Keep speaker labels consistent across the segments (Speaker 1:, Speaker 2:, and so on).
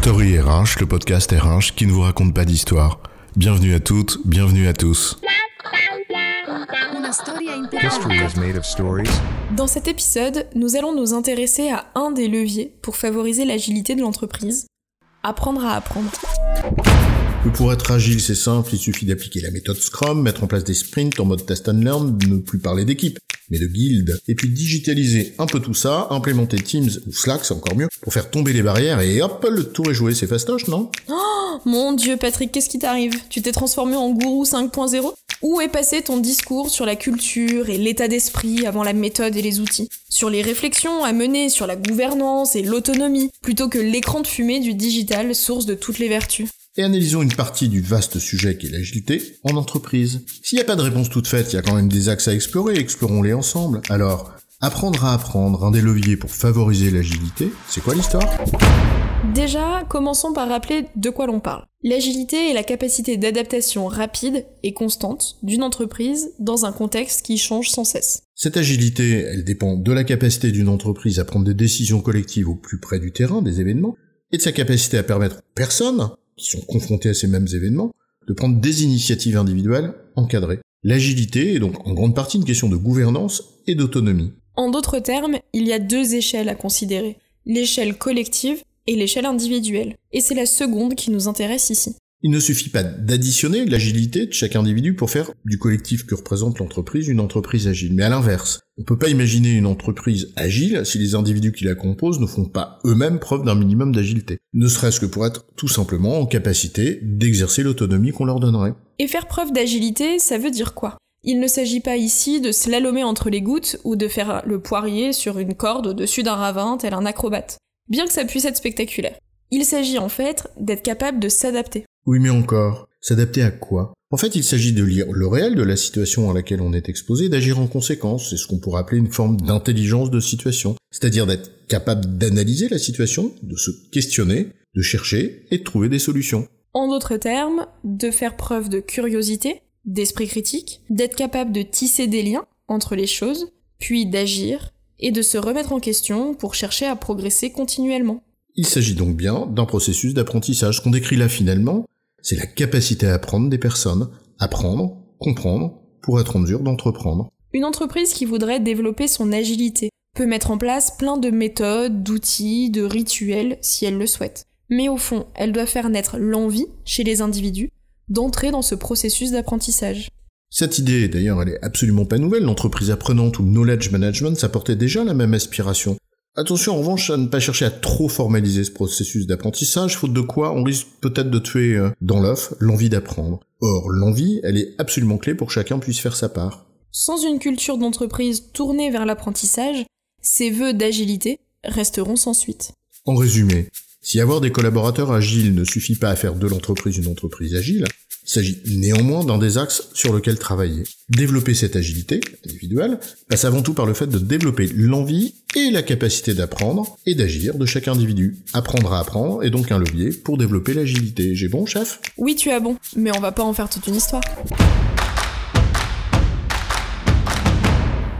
Speaker 1: Story RH, le podcast RH qui ne vous raconte pas d'histoire. Bienvenue à toutes, bienvenue à tous.
Speaker 2: History is made of stories.
Speaker 3: Dans cet épisode, nous allons nous intéresser à un des leviers pour favoriser l'agilité de l'entreprise. Apprendre à apprendre.
Speaker 1: Pour être agile, c'est simple, il suffit d'appliquer la méthode Scrum, mettre en place des sprints en mode test and learn, ne plus parler d'équipe, mais de guild, et puis digitaliser un peu tout ça, implémenter Teams ou Slack, c'est encore mieux, pour faire tomber les barrières et hop, le tour est joué, c'est fastoche, non?
Speaker 3: Mon dieu, Patrick, qu'est-ce qui t'arrive? Tu t'es transformé en gourou 5.0 Où est passé ton discours sur la culture et l'état d'esprit avant la méthode et les outils? Sur les réflexions à mener sur la gouvernance et l'autonomie, plutôt que l'écran de fumée du digital, source de toutes les vertus
Speaker 1: et analysons une partie du vaste sujet qu'est l'agilité en entreprise. S'il n'y a pas de réponse toute faite, il y a quand même des axes à explorer, explorons-les ensemble. Alors, apprendre à apprendre, un des leviers pour favoriser l'agilité, c'est quoi l'histoire?
Speaker 3: Déjà, commençons par rappeler de quoi l'on parle. L'agilité est la capacité d'adaptation rapide et constante d'une entreprise dans un contexte qui change sans cesse.
Speaker 1: Cette agilité, elle dépend de la capacité d'une entreprise à prendre des décisions collectives au plus près du terrain, des événements, et de sa capacité à permettre aux personnes, qui sont confrontés à ces mêmes événements, de prendre des initiatives individuelles encadrées. L'agilité est donc en grande partie une question de gouvernance et d'autonomie.
Speaker 3: En d'autres termes, il y a deux échelles à considérer. L'échelle collective et l'échelle individuelle. Et c'est la seconde qui nous intéresse ici.
Speaker 1: Il ne suffit pas d'additionner l'agilité de chaque individu pour faire du collectif que représente l'entreprise une entreprise agile. Mais à l'inverse, on ne peut pas imaginer une entreprise agile si les individus qui la composent ne font pas eux-mêmes preuve d'un minimum d'agilité. Ne serait-ce que pour être tout simplement en capacité d'exercer l'autonomie qu'on leur donnerait.
Speaker 3: Et faire preuve d'agilité, ça veut dire quoi? Il ne s'agit pas ici de slalomer entre les gouttes ou de faire le poirier sur une corde au-dessus d'un ravin tel un acrobate, bien que ça puisse être spectaculaire. Il s'agit en fait d'être capable de s'adapter.
Speaker 1: Oui, mais encore, s'adapter à quoi? En fait, il s'agit de lire le réel de la situation à laquelle on est exposé, d'agir en conséquence. C'est ce qu'on pourrait appeler une forme d'intelligence de situation. C'est-à-dire d'être capable d'analyser la situation, de se questionner, de chercher et de trouver des solutions.
Speaker 3: En d'autres termes, de faire preuve de curiosité, d'esprit critique, d'être capable de tisser des liens entre les choses, puis d'agir et de se remettre en question pour chercher à progresser continuellement.
Speaker 1: Il s'agit donc bien d'un processus d'apprentissage qu'on décrit là finalement c'est la capacité à apprendre des personnes, apprendre, comprendre, pour être en mesure d'entreprendre.
Speaker 3: Une entreprise qui voudrait développer son agilité peut mettre en place plein de méthodes, d'outils, de rituels si elle le souhaite. Mais au fond, elle doit faire naître l'envie chez les individus d'entrer dans ce processus d'apprentissage.
Speaker 1: Cette idée, d'ailleurs, elle est absolument pas nouvelle. L'entreprise apprenante ou le knowledge management, ça portait déjà la même aspiration. Attention en revanche à ne pas chercher à trop formaliser ce processus d'apprentissage, faute de quoi on risque peut-être de tuer euh, dans l'œuf l'envie d'apprendre. Or, l'envie, elle est absolument clé pour que chacun puisse faire sa part.
Speaker 3: Sans une culture d'entreprise tournée vers l'apprentissage, ces vœux d'agilité resteront sans suite.
Speaker 1: En résumé, si avoir des collaborateurs agiles ne suffit pas à faire de l'entreprise une entreprise agile, il s'agit néanmoins d'un des axes sur lequel travailler. Développer cette agilité individuelle passe avant tout par le fait de développer l'envie et la capacité d'apprendre et d'agir de chaque individu. Apprendre à apprendre est donc un levier pour développer l'agilité. J'ai bon, chef?
Speaker 3: Oui, tu as bon, mais on va pas en faire toute une histoire.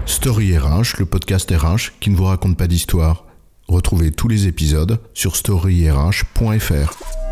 Speaker 1: Story RH, le podcast RH qui ne vous raconte pas d'histoire. Retrouvez tous les épisodes sur storyrh.fr.